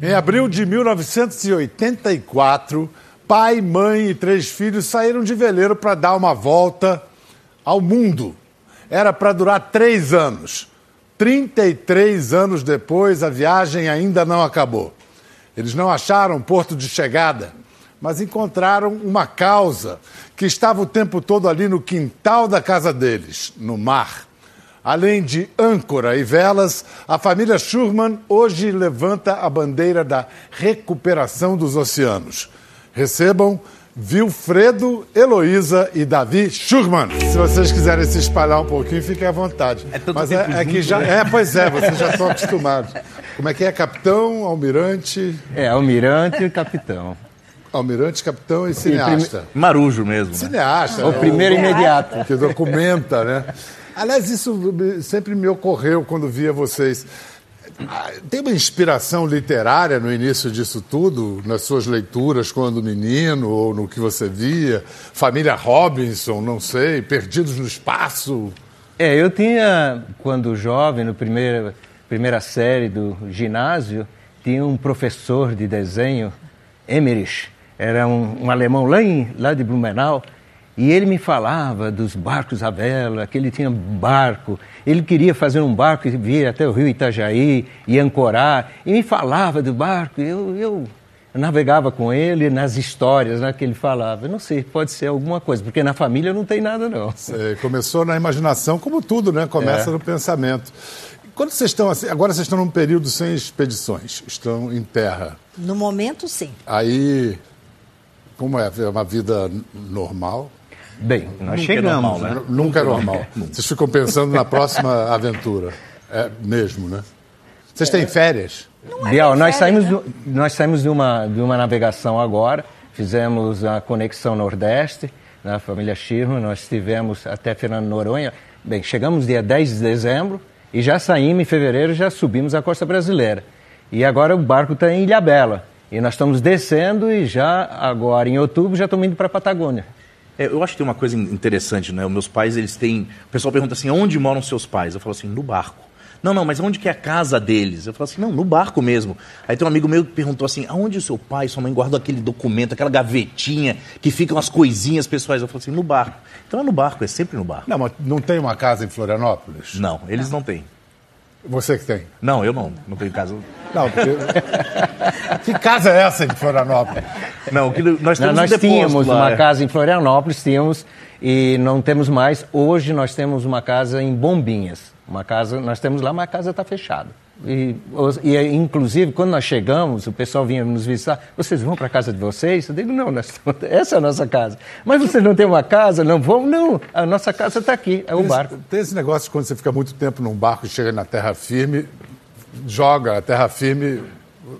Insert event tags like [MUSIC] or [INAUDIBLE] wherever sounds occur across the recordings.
Em abril de 1984, pai, mãe e três filhos saíram de veleiro para dar uma volta ao mundo. Era para durar três anos. 33 anos depois, a viagem ainda não acabou. Eles não acharam porto de chegada, mas encontraram uma causa que estava o tempo todo ali no quintal da casa deles, no mar. Além de âncora e velas, a família Schurman hoje levanta a bandeira da recuperação dos oceanos. Recebam Vilfredo, Heloísa e Davi Schurman. Se vocês quiserem se espalhar um pouquinho, fiquem à vontade. É tanto Mas tempo é, é que já. né? É, pois é, vocês já [LAUGHS] estão acostumados. Como é que é? Capitão, almirante, É, almirante e capitão. almirante, capitão e cineasta. Marujo mesmo. né? Cineasta. O né? primeiro imediato. que documenta, né? Aliás, isso sempre me ocorreu quando via vocês. Ah, Tem uma inspiração literária no início disso tudo, nas suas leituras quando menino, ou no que você via? Família Robinson, não sei, Perdidos no Espaço. É, eu tinha, quando jovem, no primeiro, primeira série do ginásio, tinha um professor de desenho, Emmerich, era um, um alemão lá, em, lá de Blumenau, e ele me falava dos barcos à vela, que ele tinha barco, ele queria fazer um barco e vir até o rio Itajaí e ancorar, e me falava do barco, eu, eu navegava com ele nas histórias né, que ele falava. Eu não sei, pode ser alguma coisa, porque na família não tem nada, não. É, começou na imaginação, como tudo, né? Começa É. no pensamento. Quando vocês estão assim, agora vocês estão num período sem expedições, estão em terra. No momento, sim. Aí, como é? É uma vida normal? Bem, nós Nunca é chegamos. normal, né? né? N- Nunca é normal. [LAUGHS] Vocês ficam pensando na próxima aventura. É mesmo, né? Vocês têm férias? Biel, nós saímos, né? do- nós saímos de uma, de uma navegação agora, fizemos a conexão Nordeste, na família Schirman, nós estivemos até Fernando Noronha. Bem, chegamos dia 10 de dezembro e já saímos em fevereiro, já subimos a costa brasileira. E agora o barco está em Ilhabela. E nós estamos descendo e já agora em outubro já estamos indo para a Patagônia. É, eu acho que tem uma coisa interessante, né? Os meus pais, eles têm. O pessoal pergunta assim: onde moram seus pais? Eu falo assim: no barco. Não, não, mas onde que é a casa deles? Eu falo assim: não, no barco mesmo. Aí tem um amigo meu que perguntou assim: aonde o seu pai e sua mãe guardam aquele documento, aquela gavetinha que ficam as coisinhas pessoais? Eu falo assim: no barco. Então é no barco, é sempre no barco. Não, mas não tem uma casa em Florianópolis? Não, eles não têm. Você que tem? Não, eu não. Não tenho casa. Não, porque... [LAUGHS] que casa é essa em Florianópolis? Não, que nós temos nós um depósito tínhamos lá, uma é. casa em Florianópolis, tínhamos, e não temos mais. Hoje nós temos uma casa em Bombinhas. Uma casa, nós temos lá, mas a casa está fechada. E, e, inclusive, quando nós chegamos, o pessoal vinha nos visitar. Vocês vão para a casa de vocês? Eu digo, não, nós, [LAUGHS] essa é a nossa casa. Mas vocês não têm uma casa? Não vão? Não, a nossa casa está aqui, é o Tem barco. esse- Tem esse negócio de quando você fica muito tempo num barco e chega na terra firme, joga a terra firme.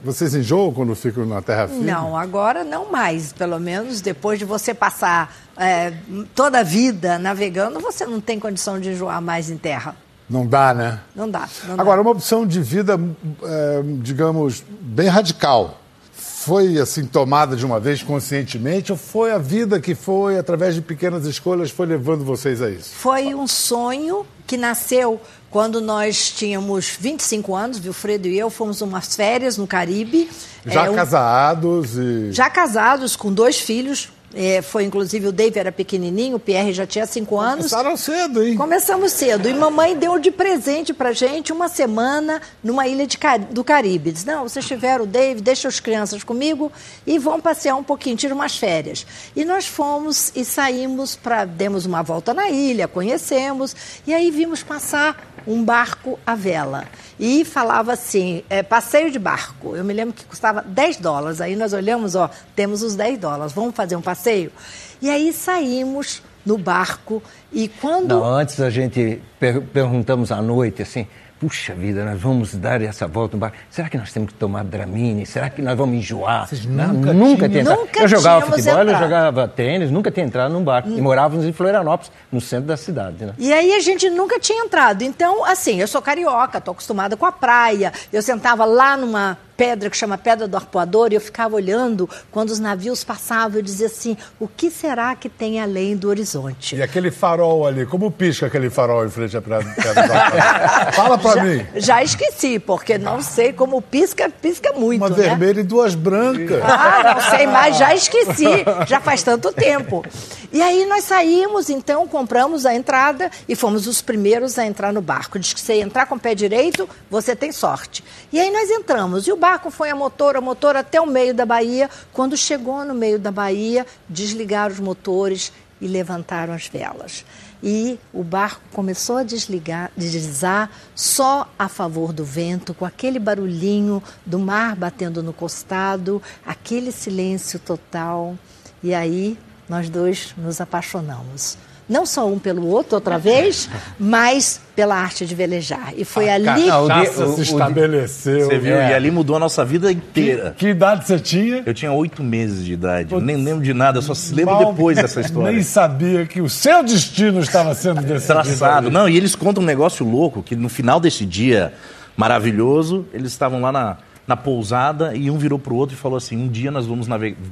Vocês enjoam quando ficam na terra firme? Não, agora não mais. Pelo menos depois de você passar é, toda a vida navegando, você não tem condição de enjoar mais em terra. Não dá, né? Não dá. não dá. Agora, uma opção de vida, é, digamos, bem radical. Foi assim tomada de uma vez conscientemente ou foi a vida que foi, através de pequenas escolhas, foi levando vocês a isso? Foi um sonho que nasceu quando nós tínhamos 25 anos, Vilfredo e eu fomos umas férias no Caribe. Já É, um- casados e. já casados, com dois filhos. É, foi inclusive o Dave era pequenininho, o Pierre já tinha 5 anos. Começaram cedo, hein? Começamos cedo. E mamãe deu de presente pra gente uma semana numa ilha de do Caribe. Diz: Não, vocês tiveram o Dave, deixa as crianças comigo e vão passear um pouquinho, tira umas férias. E nós fomos e saímos para. Demos uma volta na ilha, conhecemos. E aí vimos passar um barco à vela. E falava assim: é, passeio de barco. Eu me lembro que custava 10 dólares. Aí nós olhamos, ó, temos os 10 dólares, vamos fazer um passeio? E aí saímos no barco e quando. Não, antes a gente per perguntamos à noite assim, puxa vida, nós vamos dar essa volta no barco. Será que nós temos que tomar Dramine? Será que nós vamos enjoar? Vocês Não, nunca nunca tinham- tinha entrado. Nunca Eu jogava futebol, eu entrado. jogava tênis, nunca tinha entrado num barco. E morávamos em Florianópolis, no centro da cidade, né? E aí a gente nunca tinha entrado. Então, assim, eu sou carioca, tô acostumada com a praia. Eu sentava lá numa pedra que chama Pedra do Arpoador, e eu ficava olhando quando os navios passavam, eu dizia assim, o que será que tem além do horizonte? E aquele farol ali, como pisca aquele farol em frente à Pedra do Arpoador? [LAUGHS] Fala pra já, mim. Já esqueci, porque não sei como pisca, pisca muito, Uma né? vermelha e duas brancas. Ah, não sei mais, já esqueci, já faz tanto tempo. E aí nós saímos, então, compramos a entrada e fomos os primeiros a entrar no barco. Diz que você entrar com o pé direito, você tem sorte. E aí nós entramos, e o barco foi a motor, a motor até o meio da baía. Quando chegou no meio da baía, desligaram os motores e levantaram as velas. E o barco começou a desligar, deslizar só a favor do vento, com aquele barulhinho do mar batendo no costado, aquele silêncio total. E aí nós dois nos apaixonamos. Não só um pelo outro outra vez, [LAUGHS] mas pela arte de velejar. E foi ali. A o cachaça dia- o- se estabeleceu. Você viu? É. E ali mudou a nossa vida inteira. Que idade você tinha? Eu tinha oito meses de idade. Eu nem lembro de nada, eu só se lembro Mal- depois dessa história. Nem sabia que o seu destino estava sendo decidido. Traçado. ali. Não, e eles contam um negócio louco, que no final desse dia maravilhoso, eles estavam lá na, na pousada e um virou pro outro e falou assim, um dia nós vamos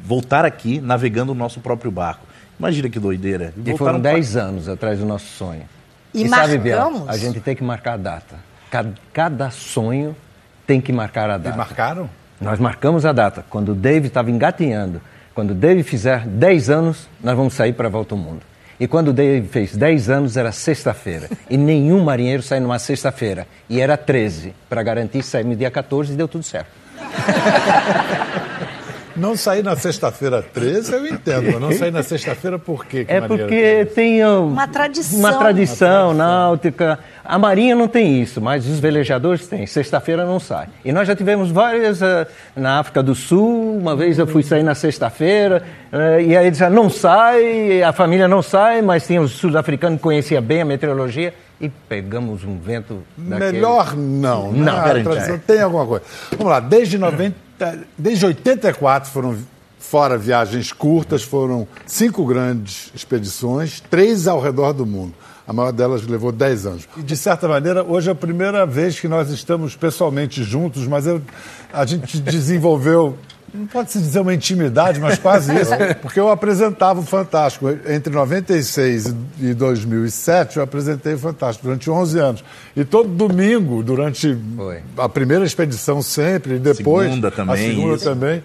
voltar aqui navegando o nosso próprio barco. Imagina que doideira. E foram pra- 10 anos atrás do nosso sonho. E sabe, Biel, marcamos? a gente tem que marcar a data. Cada, cada sonho tem que marcar a E data. marcaram? Nós marcamos a data. Quando o Dave estava engatinhando, quando o Dave fizer 10 anos, nós vamos sair para a volta ao mundo. E quando o Dave fez 10 anos, era sexta-feira. E nenhum marinheiro sai numa sexta-feira. E era 13. Para garantir, saímos dia 14 e deu tudo certo. [LAUGHS] Não sair na sexta-feira 13, eu entendo. Mas não sair na sexta-feira por quê? Que É porque tem uh, Uma tradição. uma tradição náutica. A Marinha não tem isso, mas os velejadores têm. Sexta-feira não sai. E nós já tivemos várias uh, na África do Sul. Uma vez eu fui sair na sexta-feira uh, e aí eles já não sai, a família não sai, mas tinha o sul-africano que conhecia bem a meteorologia e pegamos um vento daquele. Melhor não. né? Não, A peraí, tradição peraí. tem alguma coisa. Vamos lá, desde 90, desde 84 foram fora viagens curtas, foram cinco grandes expedições, três ao redor do mundo. A maior delas levou 10 anos. E, de certa maneira, hoje é a primeira vez que nós estamos pessoalmente juntos, mas eu- a gente [LAUGHS] desenvolveu, não pode se dizer uma intimidade, mas quase isso, [LAUGHS] porque eu apresentava o Fantástico. Entre 96 e 2007, eu apresentei o Fantástico durante 11 anos. E todo domingo, durante Foi. a primeira expedição sempre, e depois Segunda também, a segunda isso. também,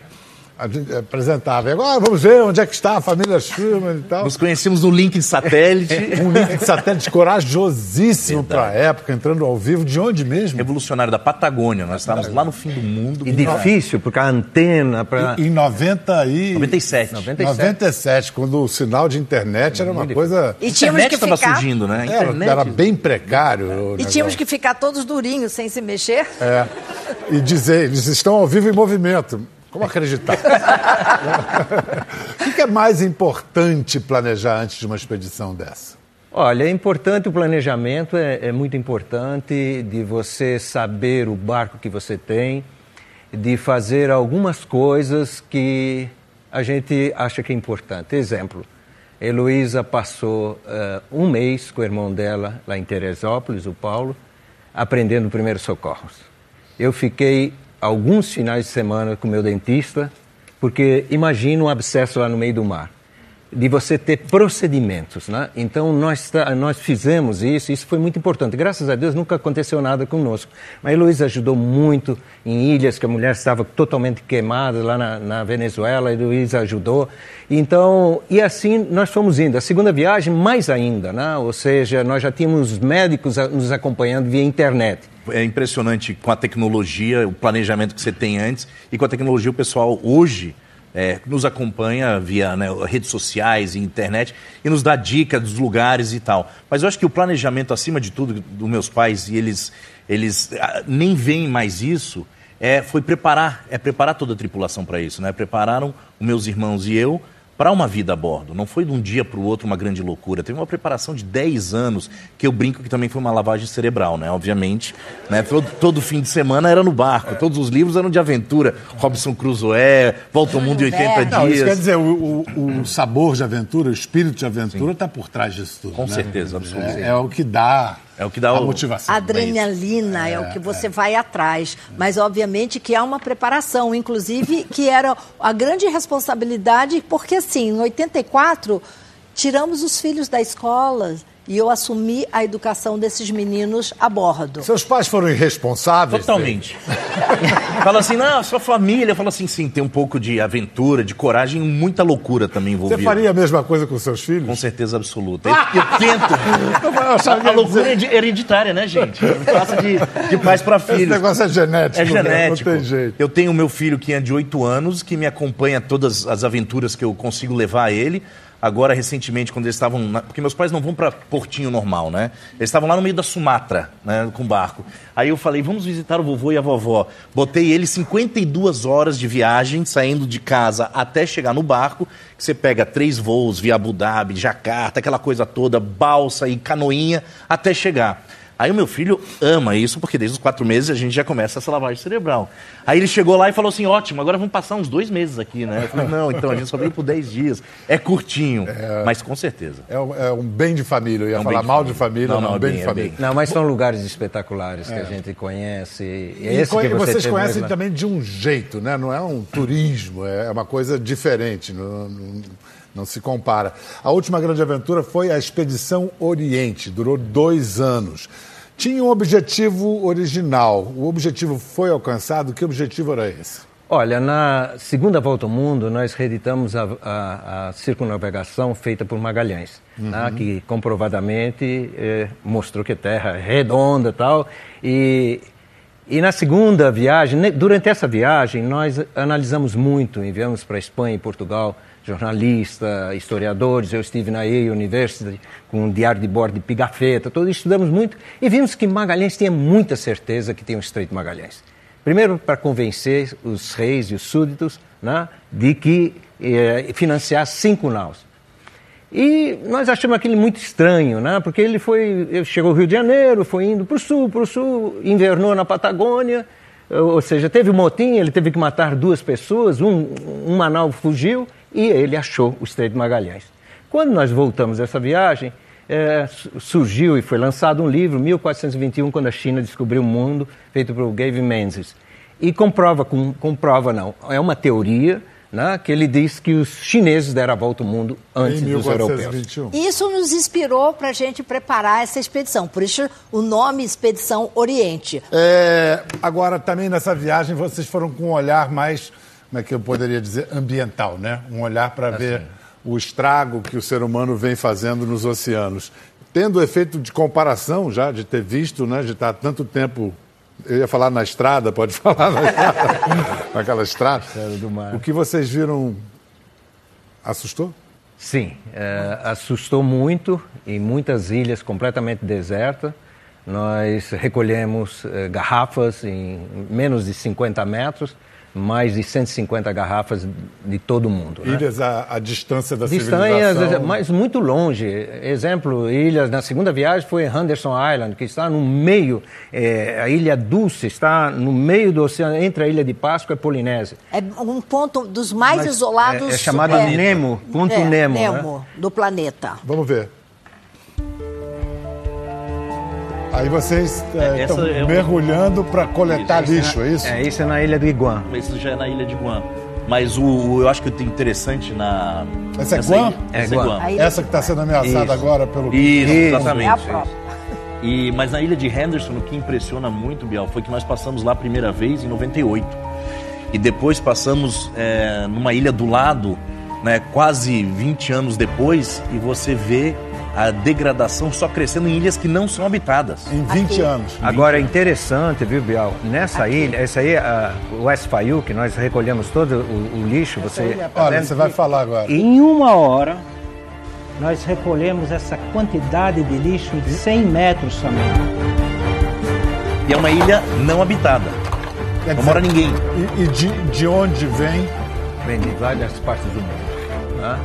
apresentava. E Agora vamos ver onde é que está a família Schumann e tal. Nos conhecemos no link de satélite. [LAUGHS] Um link de satélite corajosíssimo para a época, entrando ao vivo. De onde mesmo? Revolucionário da Patagônia. Nós estávamos lá no fim do mundo. E difícil, porque a antena para. Em 90 e... 97. 97. 97, quando o sinal de internet era uma coisa... E tínhamos internet que estava ficar. surgindo, né? A Era, era bem precário. o E negócio. tínhamos que ficar todos durinhos, sem se mexer. É. E dizer, eles estão ao vivo em movimento. Como acreditar? [LAUGHS] o que é mais importante planejar antes de uma expedição dessa? Olha, é importante o planejamento, é, é muito importante de você saber o barco que você tem, de fazer algumas coisas que a gente acha que é importante. Exemplo, Heloísa passou eh, um mês com o irmão dela lá em Teresópolis, o Paulo, aprendendo primeiros socorros. Eu fiquei alguns finais de semana com meu dentista, porque imagina um abscesso lá no meio do mar de você ter procedimentos, né? Então nós nós fizemos isso, isso foi muito importante. Graças a Deus nunca aconteceu nada conosco. Mas Heloísa ajudou muito em ilhas que a mulher estava totalmente queimada lá na, na Venezuela, a Heloísa ajudou. Então, e assim nós fomos indo. A segunda viagem mais ainda, né? Ou seja, nós já tínhamos médicos nos acompanhando via internet. É impressionante com a tecnologia, o planejamento que você tem antes e com a tecnologia o pessoal hoje é, nos acompanha via né, redes sociais e internet e nos dá dicas dos lugares e tal. Mas eu acho que o planejamento, acima de tudo, dos meus pais, e eles, eles ah, nem veem mais isso, é, foi preparar, é preparar toda a tripulação para isso. Né? Prepararam os meus irmãos e eu para uma vida a bordo. Não foi de um dia para o outro uma grande loucura. Teve uma preparação de 10 anos, que eu brinco que também foi uma lavagem cerebral, né? Obviamente. Né? Todo, todo fim de semana era no barco. Todos os livros eram de aventura. Robson Crusoe, Volta ao Mundo em 80 Verne. Não, isso dias. quer dizer, o, o- o sabor de aventura, o espírito de aventura está por trás disso tudo. Com né? certeza, absolutamente. É, é o que dá É o que dá a o- motivação. Adrenalina é, o que você vai atrás. Mas, obviamente, que há uma preparação, inclusive, que era a grande responsabilidade, porque, assim, em 84, tiramos os filhos da escola e eu assumi a educação desses meninos a bordo. Seus pais foram irresponsáveis? Totalmente. [LAUGHS] Fala assim, não, sua família. Fala assim, sim, tem um pouco de aventura, de coragem e muita loucura também Você envolvida. faria a mesma coisa com seus filhos? Com certeza absoluta. Eu, eu tento. [LAUGHS] A loucura é hereditária, né, gente? Passa de, de pais para Esse filhos. negócio é genético. É né? genético. Não tem jeito. Eu tenho meu filho que é de 8 anos, que me acompanha todas as aventuras que eu consigo levar a ele. Agora, recentemente, quando eles estavam. na- Porque meus pais não vão para Portinho normal, né? Eles estavam lá no meio da Sumatra, né? Com barco. Aí eu falei, vamos visitar o vovô e a vovó. Botei ele 52 horas de viagem, saindo de casa até chegar no barco. Que você pega três voos via Abu Dhabi, Jacarta, aquela coisa toda, balsa e canoinha, até chegar. Aí o meu filho ama isso, porque desde os quatro meses a gente já começa essa lavagem cerebral. Aí ele chegou lá e falou assim, ótimo, agora vamos passar uns dois meses aqui, né? Eu falei, não, então a gente só veio por dez dias. É curtinho, mas com certeza. É um, é um bem de família. Eu ia É um falar de mal de família. Não, não, não, é bem bem, de é família. bem. Não, mas são lugares espetaculares que a gente conhece. E, E esse co- que você vocês conhecem mesmo- também de um jeito, né? Não é um turismo, é uma coisa diferente, não, não- não se compara. A última grande aventura foi a Expedição Oriente, durou dois anos. Tinha um objetivo original. O objetivo foi alcançado? Que objetivo era esse? Olha, na segunda volta ao mundo, nós reeditamos a, a- a circunnavegação feita por Magalhães, né, que comprovadamente eh, mostrou que a Terra é redonda e tal. E, na segunda viagem, durante essa viagem, nós analisamos muito, enviamos para a Espanha e Portugal jornalistas, historiadores. Eu estive na Yale University com um diário de bordo de Pigafetta, todos estudamos muito e vimos que Magalhães tinha muita certeza que tinha o Estreito Magalhães. Primeiro, para convencer os reis e os súditos né, de que eh, financiar cinco naus. E nós achamos aquilo muito estranho, né? porque ele foi, chegou ao Rio de Janeiro, foi indo para o sul, para o sul, invernou na Patagônia, ou seja, teve um motim, ele teve que matar duas pessoas, um, um Manaus fugiu e ele achou o Estreito de Magalhães. Quando nós voltamos dessa viagem, su- surgiu e foi lançado um livro, 1421, quando a China descobriu o mundo, feito por Gavin Menzies. E comprova, com, comprova não, é uma teoria né, que ele diz que os chineses deram a volta ao mundo antes em dos europeus. 1421. Isso nos inspirou para a gente preparar essa expedição. Por isso, o nome Expedição Oriente. É, agora, também nessa viagem, vocês foram com um olhar mais, como é que eu poderia dizer, ambiental, né? Um olhar para ver o estrago que o ser humano vem fazendo nos oceanos. Tendo o efeito de comparação já, de ter visto, né? De estar tanto tempo. Eu ia falar na estrada, pode [LAUGHS] falar na estrada, [LAUGHS] naquela estrada. do mar. O que vocês viram assustou? Sim, eh, assustou muito em muitas ilhas completamente desertas. Nós recolhemos eh, garrafas em menos de 50 metros, mais de 150 garrafas de todo o mundo. né? Ilhas à, à distância da Distanhas, civilização. mas muito longe. Exemplo, ilhas na segunda viagem foi Henderson Island, que está no meio, eh, a ilha Dulce está no meio do oceano, entre a ilha de Páscoa e Polinésia. É um ponto dos mais isolados. é- é chamado Nemo, ponto é, Nemo, né? Nemo do planeta. Vamos ver. Aí vocês É, estão essa é um- mergulhando para coletar Isso, lixo, é isso? É, isso é na ilha do Iguan. Isso já é na ilha de Guam. Mas o, o- eu acho que o interessante na. Essa é Guam? É essa Guam. A ilha Essa que está sendo ameaçada Isso. agora pelo. Isso, Isso. exatamente. É a própria. E, mas na ilha de Henderson, o que impressiona muito, Biel, foi que nós passamos lá a primeira vez em 98. E depois passamos é, numa ilha do lado, né, quase 20 anos depois, e você vê a degradação só crescendo em ilhas que não são habitadas. Em 20 Aqui. anos. Agora, é interessante, viu, Bial? Nessa ilha, essa aí, a, o West Fayou, que nós recolhemos todo o, o lixo, você... tá Olha, você vai falar agora. Em uma hora, nós recolhemos essa quantidade de lixo de 100 metros somente. E é uma ilha não habitada. Quer Não dizer, mora ninguém. E, e de, de onde vem? Vem de várias partes do mundo. né?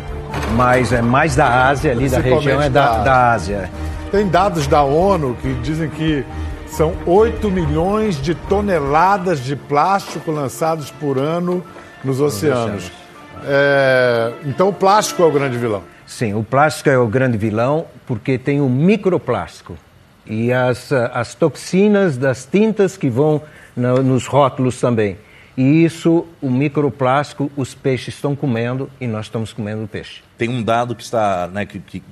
Mas é mais da Ásia, ali da região é da da, da Ásia. Tem dados da ONU que dizem que são 8 milhões de toneladas de plástico lançados por ano nos oceanos. É, então o plástico é o grande vilão. Sim, o plástico é o grande vilão porque tem o microplástico. E as, as toxinas das tintas que vão no, nos rótulos também. E isso, o microplástico, os peixes estão comendo e nós estamos comendo o peixe. Tem um dado que, está, né, que, que,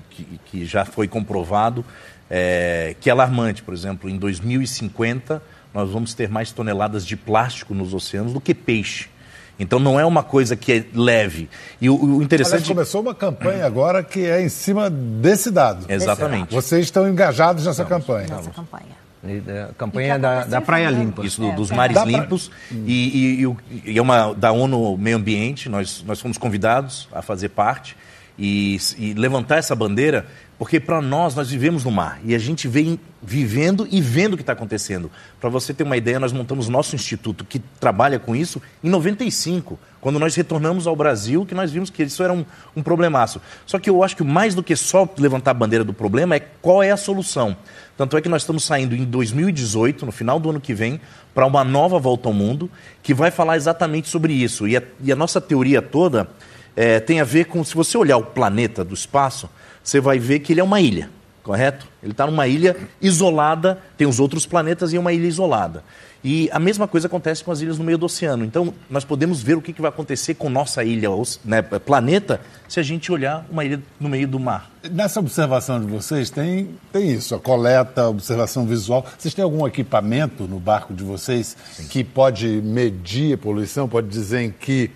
que já foi comprovado, é, que é alarmante. Por exemplo, em 2050, nós vamos ter mais toneladas de plástico nos oceanos do que peixe. Então não é uma coisa que é leve. E o, o interessante. Aliás, começou uma campanha agora que é em cima desse dado. Exatamente. Vocês estão engajados nessa campanha. Nessa campanha. A campanha da, da Praia Limpa. Isso, do, dos é, mares limpos. Pra... E, e, e, é uma da ONU Meio Ambiente, nós, nós fomos convidados a fazer parte e, e levantar essa bandeira, porque para nós, nós vivemos no mar e a gente vem vivendo e vendo o que está acontecendo. Para você ter uma ideia, nós montamos nosso instituto que trabalha com isso em 95, quando nós retornamos ao Brasil, que nós vimos que isso era um, um problemaço. Só que eu acho que mais do que só levantar a bandeira do problema é qual é a solução. Tanto é que nós estamos saindo em 2018, no final do ano que vem, para uma nova volta ao mundo, que vai falar exatamente sobre isso. E a, e a nossa teoria toda é, tem a ver com, se você olhar o planeta do espaço, você vai ver que ele é uma ilha, correto? Ele está numa ilha isolada, tem os outros planetas e é uma ilha isolada. E a mesma coisa acontece com as ilhas no meio do oceano. Então, nós podemos ver o que, vai acontecer com nossa ilha, né, planeta, se a gente olhar uma ilha no meio do mar. Nessa observação de vocês, tem, tem isso, a coleta, a observação visual. Vocês têm algum equipamento no barco de vocês Sim. que pode medir a poluição, pode dizer em que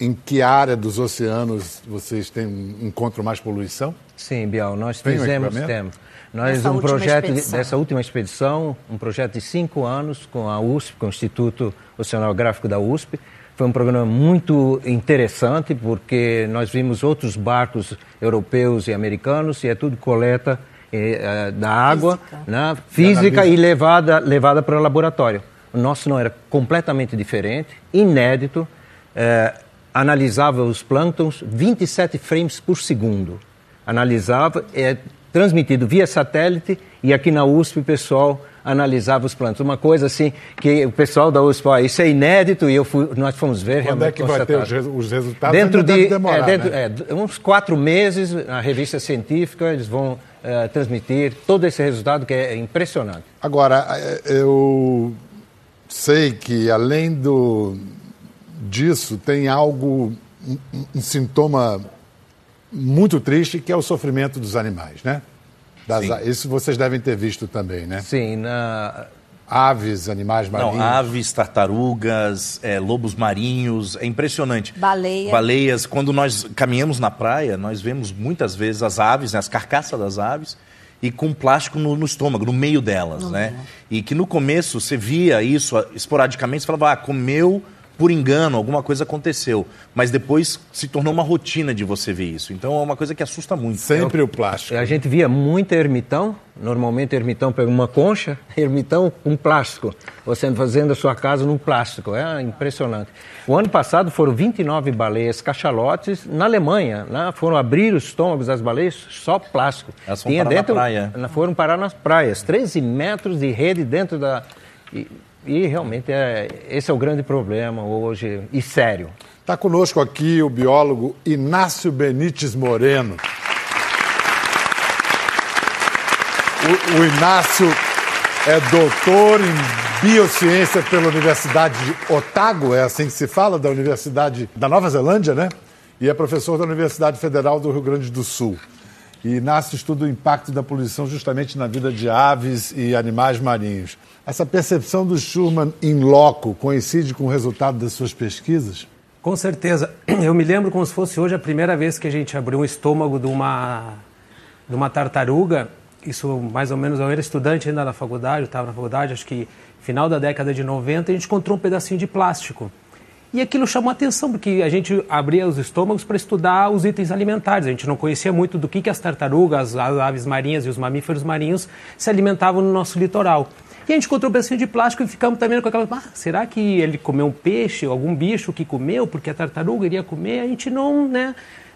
em que área dos oceanos vocês têm, encontram mais poluição? Sim, Bial, nós Tem fizemos, um temos. Nós, um projeto dessa última expedição, um projeto de cinco anos com a USP, com o Instituto Oceanográfico da USP. Foi um programa muito interessante, porque nós vimos outros barcos europeus e americanos, e é tudo coleta eh, da água física, né, física e levada, levada para o laboratório. O nosso não era completamente diferente, inédito. Eh, analisava os plânctons 27 frames por segundo. Analisava, é transmitido via satélite e aqui na USP o pessoal analisava os plânctons. Uma coisa assim que o pessoal da USP, ó, isso é inédito e eu fui, nós fomos ver Quando realmente é que vai ter os, os resultados? Dentro de demorar, é, dentro, né? é, uns quatro meses, na revista científica, eles vão é, transmitir todo esse resultado que é impressionante. Agora, é, eu sei que além do disso tem algo, um, um, sintoma muito triste, que é o sofrimento dos animais, né? Das, isso vocês devem ter visto também, né? Sim, na... Aves, animais marinhos. Não, aves, tartarugas, é, lobos marinhos, é impressionante. Baleia. Baleias. Quando nós caminhamos na praia, nós vemos muitas vezes as aves, né, as carcaças das aves, e com plástico no, no estômago, no meio delas, uhum. né? E que no começo você via isso esporadicamente, você falava, ah, comeu por engano, alguma coisa aconteceu. Mas depois se tornou uma rotina de você ver isso. Então é uma coisa que assusta muito. Sempre o plástico. A gente via muito ermitão. Normalmente ermitão pega uma concha, [LAUGHS] ermitão com plástico. Você fazendo a sua casa num plástico. É impressionante. O ano passado foram 29 baleias cachalotes na Alemanha. Né? Foram abrir os estômagos das baleias, só plástico. Elas foram Tinha parar dentro, na praia. Foram parar nas praias. 13 metros de rede dentro da... E realmente é, esse é o grande problema hoje, e sério. Está conosco aqui o biólogo Inácio Benites Moreno. O, o Inácio é doutor em biociência pela Universidade de Otago, é assim que se fala, da Universidade da Nova Zelândia, né? E é professor da Universidade Federal do Rio Grande do Sul. E estuda o impacto da poluição justamente na vida de aves e animais marinhos. Essa percepção do Schurman em loco coincide com o resultado das suas pesquisas? Com certeza. [CLEARS THROAT] Eu me lembro como se fosse hoje a primeira vez que a gente abriu um estômago de uma, de uma tartaruga. Isso mais ou menos, eu era estudante ainda na faculdade, eu estava na faculdade, acho que final da década de 90, a gente encontrou um pedacinho de plástico. E aquilo chamou atenção, porque a gente abria os estômagos para estudar os itens alimentares. A gente não conhecia muito do que, que as tartarugas, as aves marinhas e os mamíferos marinhos se alimentavam no nosso litoral. E a gente encontrou um pedacinho de plástico e ficamos também com aquela. Ah, será que ele comeu um peixe, algum bicho que comeu, porque a tartaruga iria comer? A gente não, né?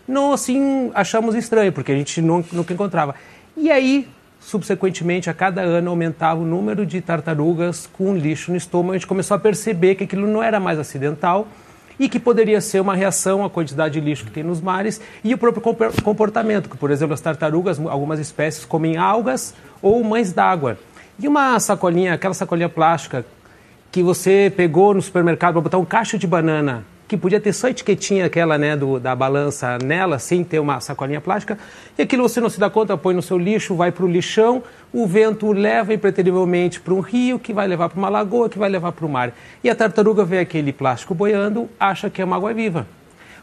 Não assim achamos estranho, porque a gente não, nunca encontrava. E aí, subsequentemente, a cada ano aumentava o número de tartarugas com lixo no estômago. A gente começou a perceber que aquilo não era mais acidental e que poderia ser uma reação à quantidade de lixo que tem nos mares e o próprio comportamento, que, por exemplo, as tartarugas, algumas espécies comem algas ou mães d'água. E uma sacolinha, aquela sacolinha plástica que você pegou no supermercado para botar um cacho de banana, que podia ter só a etiquetinha aquela né, do, da balança nela, sem ter uma sacolinha plástica, e aquilo você não se dá conta, põe no seu lixo, vai para o lixão, o vento leva impreterivelmente para um rio, que vai levar para uma lagoa, que vai levar para o mar. E a tartaruga vê aquele plástico boiando, acha que é uma água viva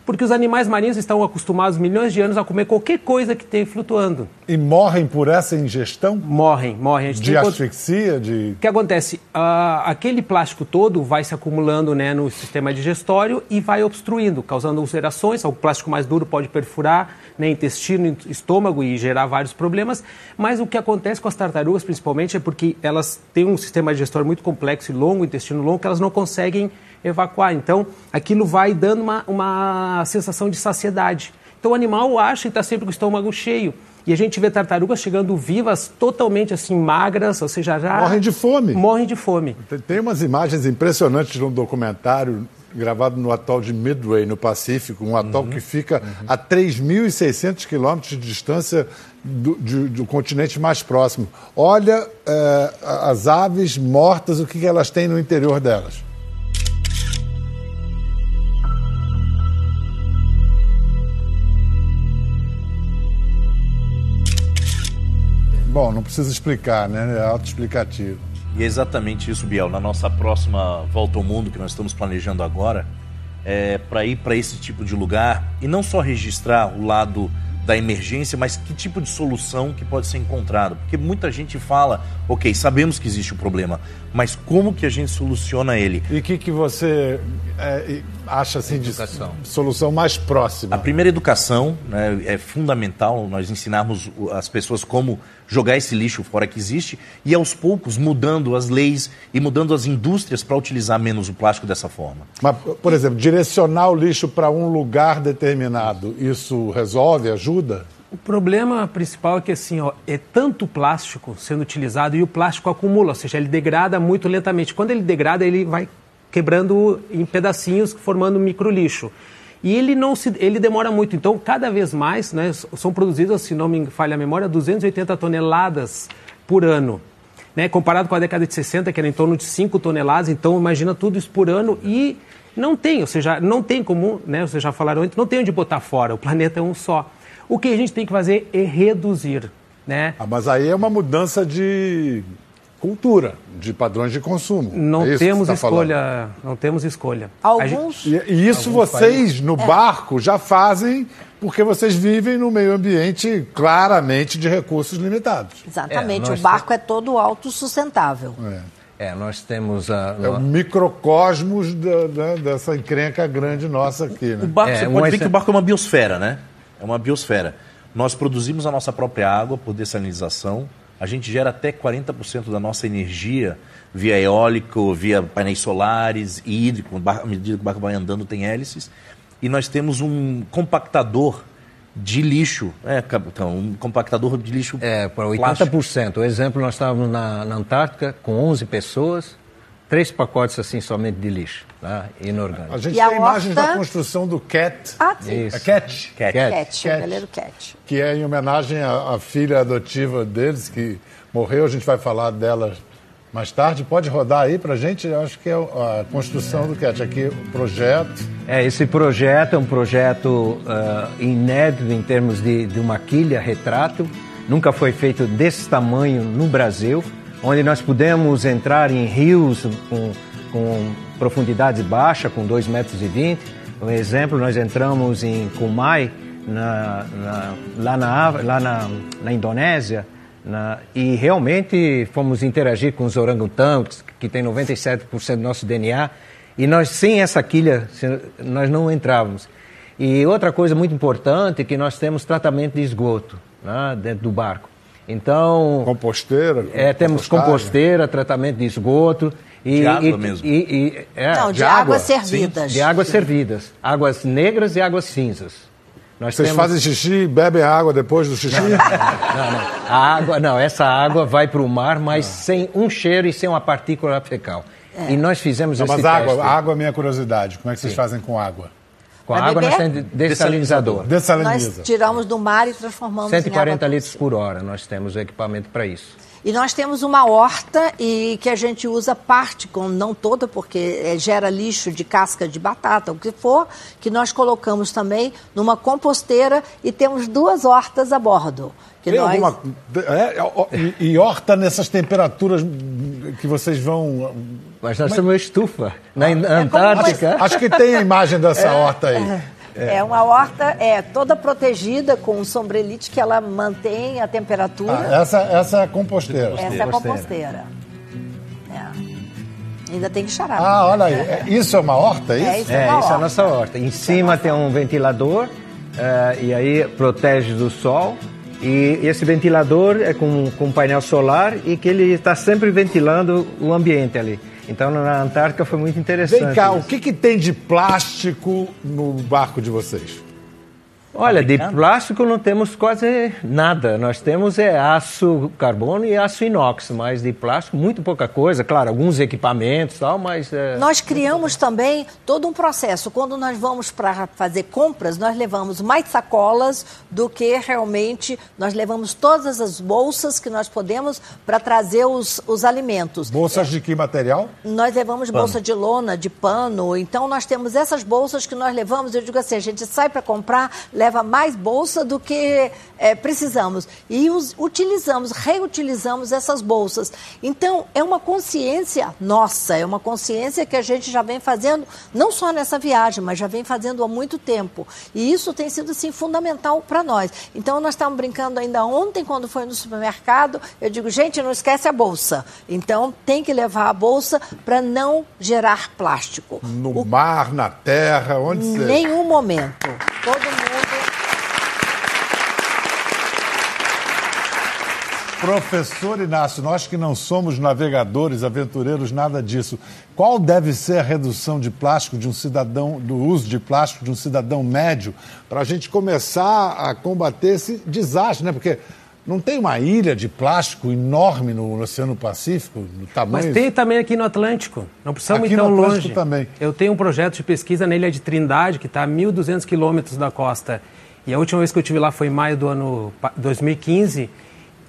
porque os animais marinhos estão acostumados milhões de anos a comer qualquer coisa que tem flutuando. E morrem por essa ingestão? Morrem, morrem. De asfixia? De... O que acontece? Uh, aquele plástico todo vai se acumulando né, no sistema digestório e vai obstruindo, causando ulcerações. O plástico mais duro pode perfurar né, intestino, estômago e gerar vários problemas. Mas o que acontece com as tartarugas, principalmente, é porque elas têm um sistema digestório muito complexo e longo, intestino longo, que elas não conseguem evacuar. Então, aquilo vai dando uma, uma sensação de saciedade. Então, o animal acha que está sempre com o estômago cheio. E a gente vê tartarugas chegando vivas, totalmente assim, magras, ou seja, já. Morrem de fome. Morrem de fome. Tem umas imagens impressionantes no documentário gravado no atol de Midway, no Pacífico, um atol uhum, que fica uhum. a 3.600 quilômetros de distância do, de, do, continente mais próximo. Olha é, as aves mortas, o que elas têm no interior delas. Bom, não precisa explicar, né? É autoexplicativo. E é exatamente isso, Biel. Na nossa próxima volta ao mundo, que nós estamos planejando agora, é para ir para esse tipo de lugar e não só registrar o lado da emergência, mas que tipo de solução que pode ser encontrado. Porque muita gente fala, ok, sabemos que existe o um problema, mas como que a gente soluciona ele? E o que, que você é, acha assim educação. de solução mais próxima? A primeira educação né, é fundamental, nós ensinarmos as pessoas como jogar esse lixo fora que existe e aos poucos mudando as leis e mudando as indústrias para utilizar menos o plástico dessa forma. Mas, por exemplo, direcionar o lixo para um lugar determinado, isso resolve, ajuda? O problema principal é que assim, ó, é tanto plástico sendo utilizado e o plástico acumula, ou seja, ele degrada muito lentamente. Quando ele degrada, ele vai quebrando em pedacinhos, formando micro lixo. E ele não se, ele demora muito. Então, cada vez mais, né, são produzidas, se não me falha a memória, 280 toneladas por ano. Né, comparado com a década de 60, que era em torno de 5 toneladas, então imagina tudo isso por ano e não tem, ou seja, não tem como, né, vocês já falaram antes, não tem onde botar fora, o planeta é um só. O que a gente tem que fazer é reduzir, né? Ah, mas aí é uma mudança de cultura, de padrões de consumo. Não é temos tá escolha, falando. não temos escolha. Alguns. Gente... E, e, isso Alguns vocês países... no é. barco já fazem porque vocês vivem no meio ambiente claramente de recursos limitados. Exatamente, é, o barco tem... é todo autossustentável. É. É, nós temos a. É o microcosmos da, da, dessa encrenca grande nossa aqui. Né? O barco, é, você pode ver que o barco é uma biosfera, né? É uma biosfera. Nós produzimos a nossa própria água por dessalinização, a gente gera até 40% da nossa energia via eólico, via painéis solares e hídrico. À medida que o barco vai andando, tem hélices. E nós temos um compactador de lixo. É, então, um compactador de lixo. É, para 80%. Plástico. O exemplo, nós estávamos na, na Antártica com 11 pessoas três pacotes assim somente de lixo, tá? inorgânico. A gente e tem a imagens horta... da construção do CAT. Ah, sim. Isso. Cat. Cat. Cat. Cat. Cat. Cat. Cat. Que é em homenagem à, à, filha adotiva deles, que morreu. A gente vai falar dela mais tarde. Pode rodar aí para a gente? Eu acho que é a construção do CAT. Aqui o projeto. É, esse projeto é um projeto uh, inédito em termos de, de uma quilha retrato. Nunca foi feito desse tamanho no Brasil onde nós pudemos entrar em rios com, com profundidade baixa, com 2,20 metros. Um exemplo, nós entramos em Kumai, na, na, lá, na, lá na, na Indonésia, na, e realmente fomos interagir com os orangotangos, que tem 97% do nosso DNA, e nós, sem essa quilha, nós não entrávamos. E outra coisa muito importante é que nós temos tratamento de esgoto né, dentro do barco. Então. Composteira? É, temos composteira, tratamento de esgoto. E, de água e, mesmo? E, e, é, Não, de, de água, águas servidas. Sim, de águas servidas. Águas negras e águas cinzas. Nós Vocês temos... fazem xixi e bebem água depois do xixi? Não, não, não. A água, não, essa água vai para o mar, mas não. sem um cheiro e sem uma partícula fecal. É. E nós fizemos não, esse mas água, água é minha curiosidade. Como é que vocês Sim. fazem com água? Com a água nós temos dessalinizador. Dessaliniza. Nós tiramos do mar e transformamos 140 litros por hora, nós temos o equipamento para isso. E nós temos uma horta e que a gente usa parte, com, não toda, porque é, gera lixo de casca de batata, o que for, que nós colocamos também numa composteira e temos duas hortas a bordo. Que Tem nós... alguma. É, e, e horta nessas temperaturas que vocês vão. Mas nós temos uma estufa. Na como Antártica. Acho que tem a imagem dessa horta aí. É. uma horta é toda protegida com um sombrelite que ela mantém a temperatura. Ah, essa, essa é a composteira. Essa é a composteira. É. Ainda tem que charar. Ah, olha aí. É- Isso é uma horta, é isso? É, isso é, É, uma isso é a nossa horta. Em cima tem um ventilador eh, e aí protege do sol. E esse ventilador é com, com painel solar e que ele está sempre ventilando o ambiente ali. Então na Antártica foi muito interessante. Vem cá, o isso. que, que tem de plástico no barco de vocês? Olha, de plástico não temos quase nada. Nós temos é aço carbono e aço inox, mas de plástico muito pouca coisa. Claro, alguns equipamentos e tal, mas é, Nós criamos também todo um processo. Quando nós vamos para fazer compras, nós levamos mais sacolas do que realmente nós levamos todas as bolsas que nós podemos para trazer os, os alimentos. Bolsas de que material? Nós levamos bolsa de lona, de pano, então nós temos essas bolsas que nós levamos. Eu digo assim: a gente sai para comprar, leva mais bolsa do que eh, precisamos. E utilizamos, reutilizamos essas bolsas. Então, é uma consciência nossa, é uma consciência que a gente já vem fazendo, não só nessa viagem, mas já vem fazendo há muito tempo. E isso tem sido assim, fundamental para nós. Então, nós estávamos brincando ainda ontem, quando foi no supermercado, eu digo, gente, não esquece a bolsa. Então, tem que levar a bolsa para não gerar plástico. No mar, na terra, onde nenhum momento. Todo mundo. Professor Inácio, nós que não somos navegadores, aventureiros, nada disso. Qual deve ser a redução de plástico de um cidadão, do uso de plástico de um cidadão médio, para a gente começar a combater esse desastre, né? Porque não tem uma ilha de plástico enorme no Oceano Pacífico, no tamanho. Mas tem também aqui no Atlântico. Não precisamos Aqui ir tão no Atlântico longe. também. Eu tenho um projeto de pesquisa na Ilha de Trindade, que está a 1.200 quilômetros da costa. E a última vez que eu estive lá foi em maio do ano pa- 2015.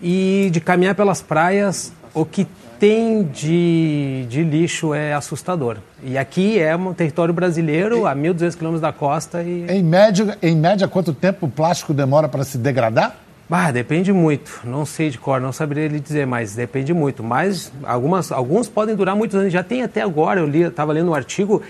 E de caminhar pelas praias, o que tem de, de lixo é assustador. E aqui é um território brasileiro, a 1.200 quilômetros da costa. E... Em média, em média, quanto tempo o plástico demora para se degradar? Ah, depende muito. Não sei de cor, não saberia lhe dizer, mas depende muito. Mas algumas, alguns podem durar muitos anos. Já tem até agora, eu estava lendo um artigo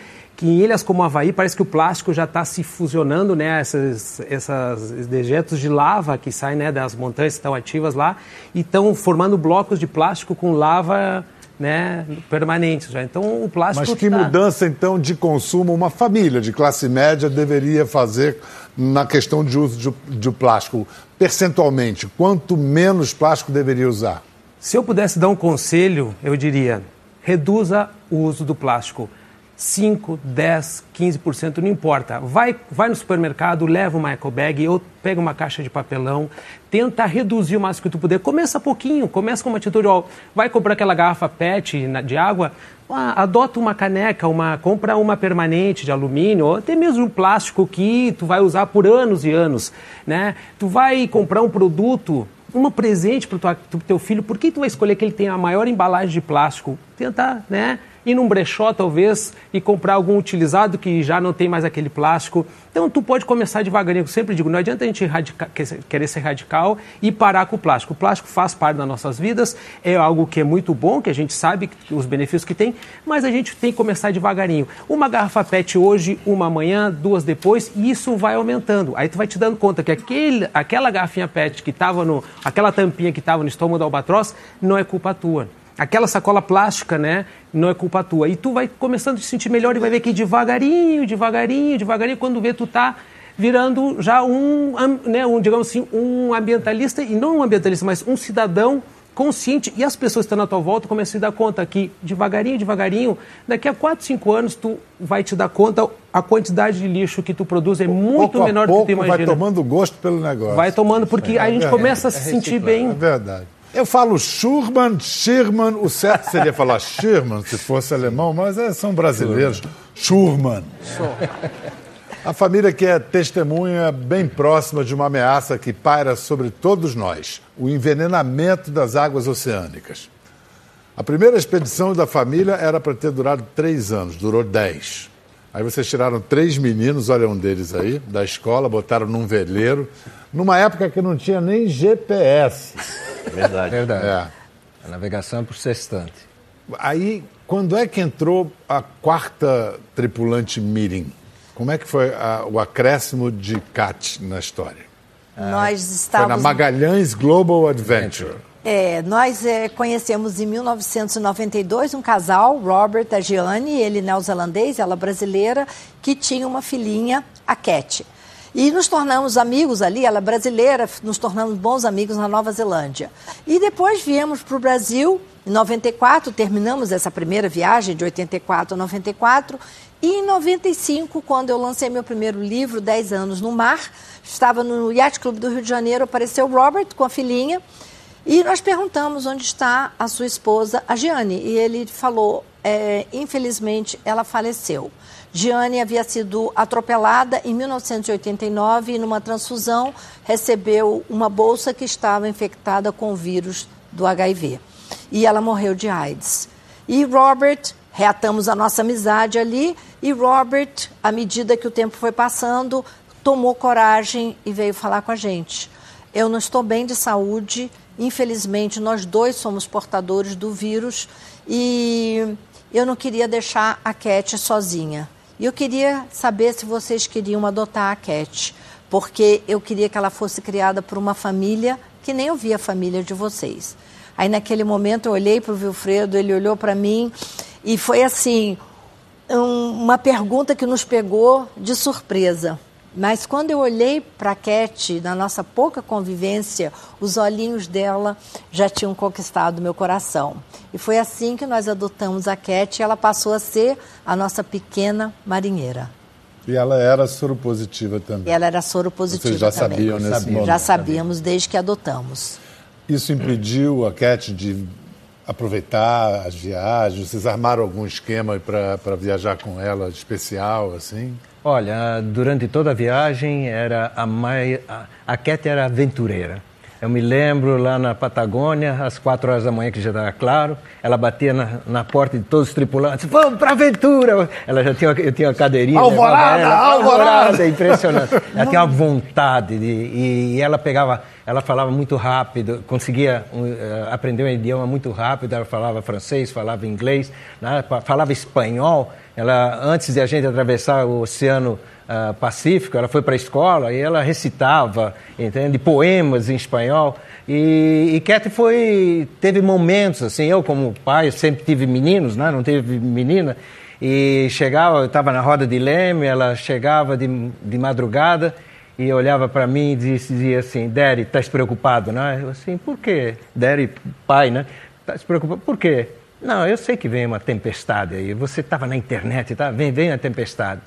que em ilhas como Havaí parece que o plástico já está se fusionando, né? Essas, essas dejetos de lava que saem né, das montanhas que estão ativas lá e estão formando blocos de plástico com lava né, permanentes já. Então o plástico Mas que tá- mudança, então, de consumo uma família de classe média deveria fazer na questão de uso de, de plástico? Percentualmente, quanto menos plástico deveria usar? Se eu pudesse dar um conselho, eu diria: reduza o uso do plástico. 5, 10, 15%, não importa. Vai, vai no supermercado, leva uma eco bag ou pega uma caixa de papelão, tenta reduzir o máximo que tu puder. Começa pouquinho, começa com uma atitude, ó, vai comprar aquela garrafa PET de água, adota uma caneca, uma, compra uma permanente de alumínio, ou até mesmo um plástico que tu vai usar por anos e anos, né? Tu vai comprar um produto um presente para o teu filho, por que tu vai escolher que ele tenha a maior embalagem de plástico? Tentar, né? Ir num brechó, talvez, e comprar algum utilizado que já não tem mais aquele plástico. Então, tu pode começar devagarinho. Eu sempre digo, não adianta a gente querer ser radical e parar com o plástico. O plástico faz parte das nossas vidas, é algo que é muito bom, que a gente sabe os benefícios que tem, mas a gente tem que começar devagarinho. Uma garrafa PET hoje, uma amanhã, duas depois, e isso vai aumentando. Aí tu vai te dando conta que aquele, aquela garrafinha PET que estava no... aquela tampinha que estava no estômago do albatroz, não é culpa tua. Aquela sacola plástica, né, não é culpa tua. E tu vai começando a te sentir melhor e vai ver que devagarinho, devagarinho, devagarinho, quando vê tu tá virando já um, né, um digamos assim, um ambientalista, e não um ambientalista, mas um cidadão consciente. E as pessoas que estão na tua volta começam a se dar conta que devagarinho, devagarinho, daqui a 4, 5 anos tu vai te dar conta a quantidade de lixo que tu produz é muito pouco menor a do que pouco tu imagina. vai tomando gosto pelo negócio. Vai tomando, porque a gente é, começa a se sentir bem. É verdade. Eu falo Schurman, Schirman, o certo seria falar Schirman se fosse alemão, mas é, são brasileiros. Schurman. A família que é testemunha bem próxima de uma ameaça que paira sobre todos nós: o envenenamento das águas oceânicas. A primeira expedição da família era para ter durado três anos, durou dez. Aí vocês tiraram três meninos, olha um deles aí, da escola, botaram num veleiro, numa época que não tinha nem GPS. Verdade. Verdade. É. A navegação por sextante. Aí, quando é que entrou a quarta tripulante Mirim? Como é que foi a- o acréscimo de Kat na história? Nós Foi na estávamos. Magalhães Global Adventure. É, nós é, conhecemos em 1992 um casal, Robert e Gianni, ele neozelandês, ela brasileira, que tinha uma filhinha, a Cat. E nos tornamos amigos ali, ela é brasileira, nos tornamos bons amigos na Nova Zelândia. E depois viemos para o Brasil, em 94, terminamos essa primeira viagem, de 84 a 94. E em 95, quando eu lancei meu primeiro livro, 10 anos no mar, estava no Yacht Clube do Rio de Janeiro, apareceu o Robert com a filhinha. E nós perguntamos onde está a sua esposa, a Giane. E ele falou: é, infelizmente, ela faleceu. Giane havia sido atropelada em 1989 e, numa transfusão, recebeu uma bolsa que estava infectada com o vírus do HIV. E ela morreu de AIDS. E Robert, reatamos a nossa amizade ali, e Robert, à medida que o tempo foi passando, tomou coragem e veio falar com a gente. Eu não estou bem de saúde, infelizmente nós dois somos portadores do vírus e eu não queria deixar a Cat sozinha. E eu queria saber se vocês queriam adotar a Cat, porque eu queria que ela fosse criada por uma família que nem eu vi a família de vocês. Aí naquele momento eu olhei para o Wilfredo, ele olhou para mim e foi assim, um- uma pergunta que nos pegou de surpresa. Mas quando eu olhei para a Cat, na nossa pouca convivência, os olhinhos dela já tinham conquistado meu coração. E foi assim que nós adotamos a Cat e ela passou a ser a nossa pequena marinheira. E ela era soropositiva também. Ela era soro positiva Vocês já também. sabiam nesse Sabia. momento. Já sabíamos desde que adotamos. Isso impediu a Cat de aproveitar as viagens? Vocês armaram algum esquema para viajar com ela especial, assim? Olha, durante toda a viagem era a mai... a, a Cat era aventureira. Eu me lembro lá na Patagônia, às quatro horas da manhã, que já estava claro, ela batia na, na porta de todos os tripulantes, vamos para a aventura! Ela já tinha, eu tinha uma cadeirinha. Alvorada, ela, alvorada! impressionante. [LAUGHS] Ela tinha uma vontade, de, e, e ela pegava, ela falava muito rápido, conseguia eh, aprender um idioma muito rápido, ela falava francês, falava inglês, né, falava espanhol. Ela, antes de a gente atravessar o Oceano ah, Pacífico, ela foi para a escola e ela recitava, entende, poemas em espanhol. E, e foi, teve momentos, assim, eu como pai, sempre tive meninos, né, não teve menina, e chegava, eu estava na roda de leme, ela chegava de, de madrugada e olhava para mim e dizia assim, Daddy, estás preocupado, né? Eu assim, por quê? Daddy, pai, né? Estás preocupado, por quê? Não, eu sei que vem uma tempestade aí, você estava na internet, tá? Vem, vem a tempestade.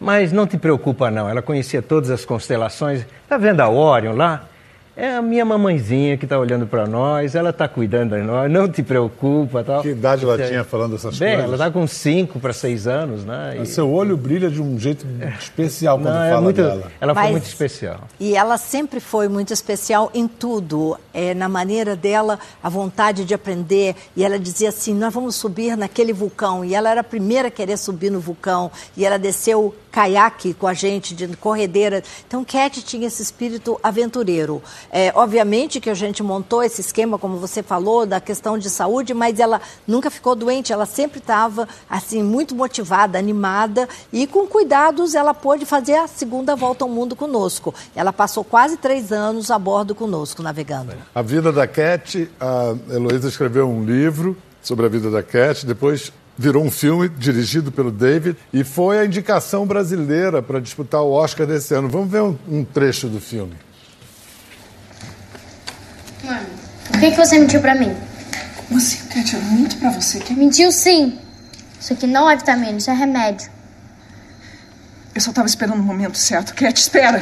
Mas não te preocupa não, ela conhecia todas as constelações. Está vendo a Orion lá? É a minha mamãezinha que está olhando para nós, ela está cuidando de nós, não te preocupa. Tal. Que idade ela tinha falando essas Bem, coisas? ela está com 5 para 6 anos, né? E- Seu olho brilha de um jeito especial quando não, fala é muito, dela. ela foi Mas- muito especial. E ela sempre foi muito especial em tudo, é, na maneira dela, a vontade de aprender. E ela dizia assim: Nós vamos subir naquele vulcão. E ela era a primeira a querer subir no vulcão. E ela desceu caiaque com a gente, de corredeira. Então, Cat tinha esse espírito aventureiro. É, obviamente que a gente montou esse esquema, como você falou, da questão de saúde, mas ela nunca ficou doente. Ela sempre estava, assim, muito motivada, animada. E com cuidados, ela pôde fazer a segunda volta ao mundo conosco. Ela passou quase três anos a bordo conosco, navegando. A vida da Cat, a Heloísa escreveu um livro sobre a vida da Cat, depois virou um filme dirigido pelo David e foi a indicação brasileira para disputar o Oscar desse ano. Vamos ver um, um trecho do filme. Mano, por que, que você mentiu pra mim? Como assim, Cat? Eu minto pra você. Que Mentiu sim. Isso aqui não é vitamina, isso é remédio. Eu só tava esperando o momento certo. Cat, espera!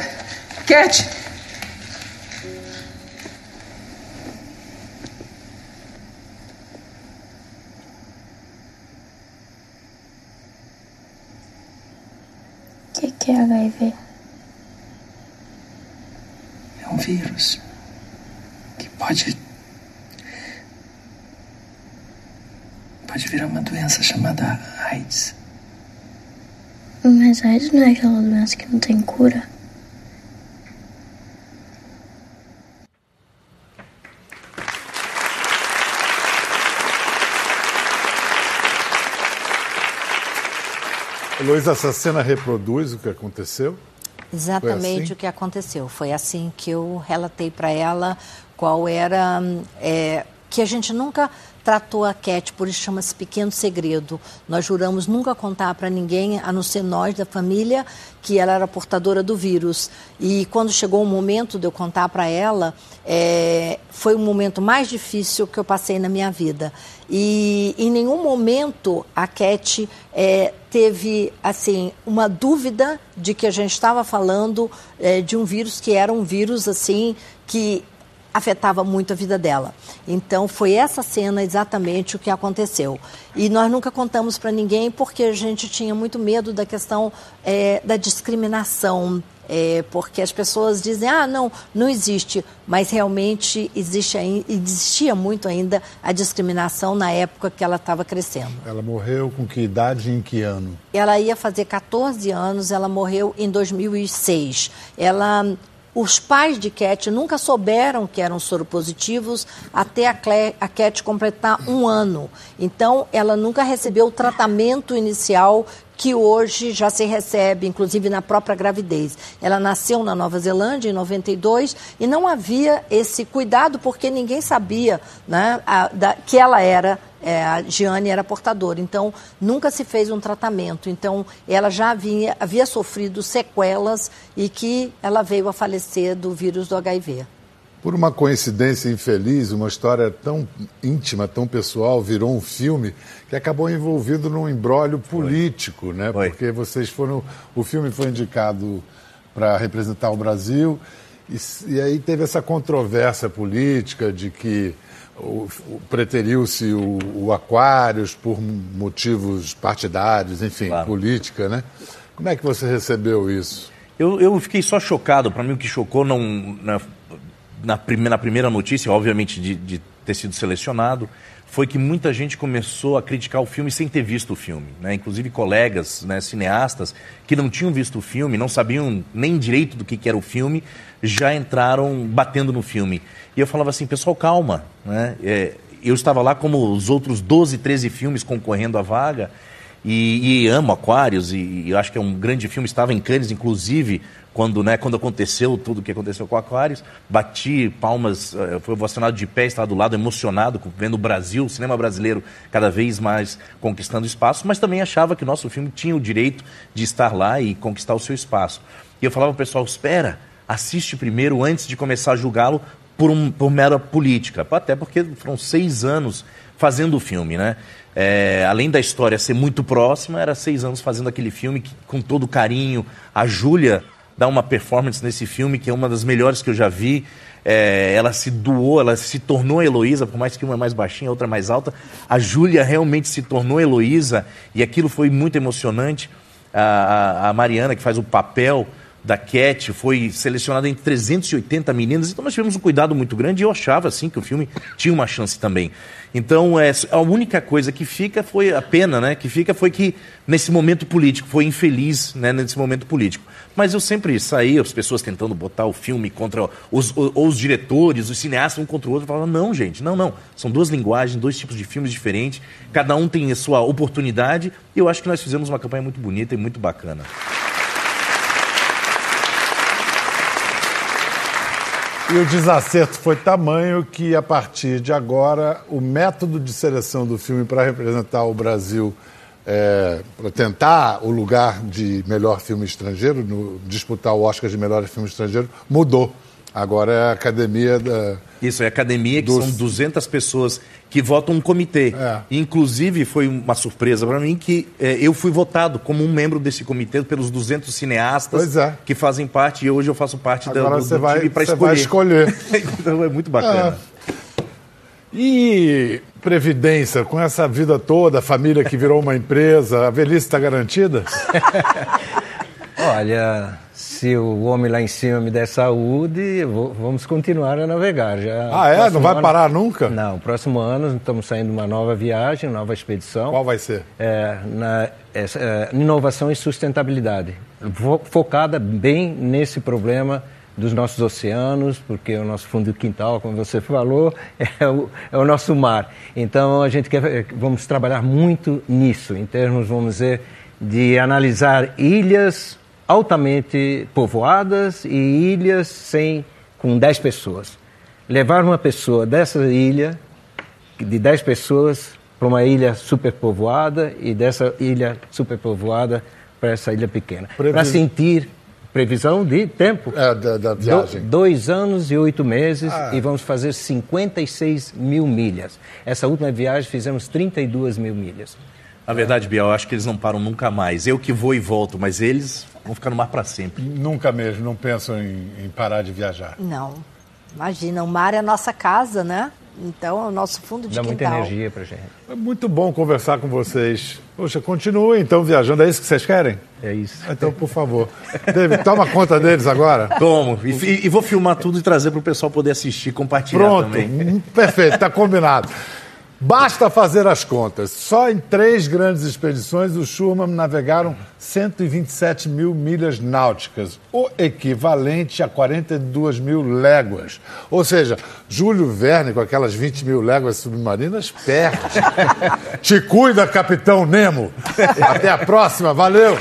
Cat! O que, que é, HIV? É um vírus que pode. Pode virar uma doença chamada AIDS. Mas AIDS não é aquela doença que não tem cura? Luiz, essa cena reproduz o que aconteceu? Exatamente assim? o que aconteceu. Foi assim que eu relatei para ela qual era. é, que a gente nunca tratou a Cat, por isso chama-se Pequeno Segredo. Nós juramos nunca contar para ninguém, a não ser nós da família, que ela era portadora do vírus. E quando chegou o momento de eu contar para ela, é, foi o momento mais difícil que eu passei na minha vida. E em nenhum momento a Cat é, teve assim uma dúvida de que a gente estava falando é, de um vírus que era um vírus assim que afetava muito a vida dela. Então foi essa cena exatamente o que aconteceu. E nós nunca contamos para ninguém porque a gente tinha muito medo da questão é, da discriminação. É, porque as pessoas dizem, ah, não, não existe, mas realmente existe, existia muito ainda a discriminação na época que ela estava crescendo. Ela morreu com que idade e em que ano? Ela ia fazer 14 anos, ela morreu em 2006. Ela, os pais de Cat nunca souberam que eram soropositivos até a, Cle, a Cat completar um ano. Então, ela nunca recebeu o tratamento inicial que hoje já se recebe, inclusive na própria gravidez. Ela nasceu na Nova Zelândia em 92 e não havia esse cuidado porque ninguém sabia né, a- da- que ela era é, a Giane era portadora, então nunca se fez um tratamento. Então ela já havia, havia sofrido sequelas e que ela veio a falecer do vírus do HIV. Por uma coincidência infeliz, uma história tão íntima, tão pessoal, virou um filme que acabou envolvido num embrólio político, né? Foi. Porque vocês foram. O filme foi indicado para representar o Brasil, e, e aí teve essa controvérsia política de que o- o- preteriu-se o, o Aquários por motivos partidários, enfim, Claro. política, né? Como é que você recebeu isso? Eu, eu fiquei só chocado. Para mim, o que chocou não, na, na, prime- na primeira notícia, obviamente, de, de ter sido selecionado, foi que muita gente começou a criticar o filme sem ter visto o filme. Né? Inclusive colegas né, cineastas que não tinham visto o filme, não sabiam nem direito do que, que era o filme, já entraram batendo no filme. E eu falava assim, pessoal, calma. Né? É, eu estava lá como os outros 12, 13 filmes concorrendo à vaga. E, e amo Aquários, e, e acho que é um grande filme. Estava em Cannes, inclusive, quando, né, quando aconteceu tudo o que aconteceu com Aquários. Bati palmas, eh, foi ovacionado de pé, estava do lado emocionado, vendo o Brasil, o cinema brasileiro cada vez mais conquistando espaço, mas também achava que o nosso filme tinha o direito de estar lá e conquistar o seu espaço. E eu falava ao pessoal: espera, assiste primeiro antes de começar a julgá-lo por, um, por mera política. Até porque foram seis anos fazendo o filme, né? É, além da história ser muito próxima, era seis anos fazendo aquele filme que, com todo carinho. A Júlia dá uma performance nesse filme que é uma das melhores que eu já vi. É, ela se doou, ela se tornou Heloísa, por mais que uma é mais baixinha, a outra é mais alta. A Júlia realmente se tornou Heloísa e aquilo foi muito emocionante. A, a- a Mariana, que faz o papel da Cat, foi selecionada entre 380 meninas, então nós tivemos um cuidado muito grande e eu achava assim que o filme tinha uma chance também. Então, é, a única coisa que fica foi a pena, né? Que fica foi que nesse momento político, foi infeliz, né, nesse momento político. Mas eu sempre saí, as pessoas tentando botar o filme contra os, os diretores, os cineastas um contra o outro, falava, não, gente, não, não. São duas linguagens, dois tipos de filmes diferentes, cada um tem a sua oportunidade, e eu acho que nós fizemos uma campanha muito bonita e muito bacana. E o desacerto foi tamanho que, a partir de agora, o método de seleção do filme para representar o Brasil, é, para tentar o lugar de melhor filme estrangeiro, no- disputar o Oscar de melhor filme estrangeiro, mudou. Agora é a academia da. Isso, é academia, que Dos- são 200 pessoas que votam um comitê. É. Inclusive, foi uma surpresa para mim que eh, eu fui votado como um membro desse comitê pelos 200 cineastas é. que fazem parte, e hoje eu faço parte da- Agora do, você do vai, time para escolher. vai escolher. [LAUGHS] então é muito bacana. E Previdência, com essa vida toda, a família que virou uma empresa, a velhice está garantida? [LAUGHS] Olha, se o homem lá em cima me der saúde, vou, vamos continuar a navegar. Já, ah, é? Não vai ano, parar nunca? Não, próximo ano estamos saindo uma nova viagem, nova expedição. Qual vai ser? É, na é, é, inovação e sustentabilidade, focada bem nesse problema dos nossos oceanos, porque o nosso fundo de quintal, como você [LAUGHS] falou, é o, é o nosso mar. Então a gente quer, vamos trabalhar muito nisso, em termos, vamos dizer, de analisar ilhas altamente povoadas e ilhas sem com 10 pessoas. Levar uma pessoa dessa ilha, de 10 pessoas, para uma ilha superpovoada e dessa ilha superpovoada para essa ilha pequena. Previ... Para sentir previsão de tempo. É, da, da viagem. Do, dois anos e oito meses ah. e vamos fazer 56 mil milhas. Essa última viagem fizemos 32 mil milhas. Na verdade, Biel, eu acho que eles não param nunca mais. Eu que vou e volto, mas eles vão ficar no mar para sempre. Nunca mesmo, não pensam em, em, parar de viajar. Não. Imagina, o mar é a nossa casa, né? Então, é o nosso fundo de Dá quintal. muita energia para gente. É muito bom conversar com vocês. Poxa, continuem então viajando. É isso que vocês querem? É isso. Então, por favor. David, toma conta deles agora. Tomo. E, e vou filmar tudo e trazer para o pessoal poder assistir e compartilhar Pronto. também. Hum, perfeito, está combinado. Basta fazer as contas. Só em três grandes expedições os Schurman navegaram 127 mil milhas náuticas, o equivalente a 42 mil léguas. Ou seja, Júlio Verne, com aquelas 20 mil léguas submarinas, perde. [LAUGHS] Te cuida, capitão Nemo. Até a próxima. Valeu!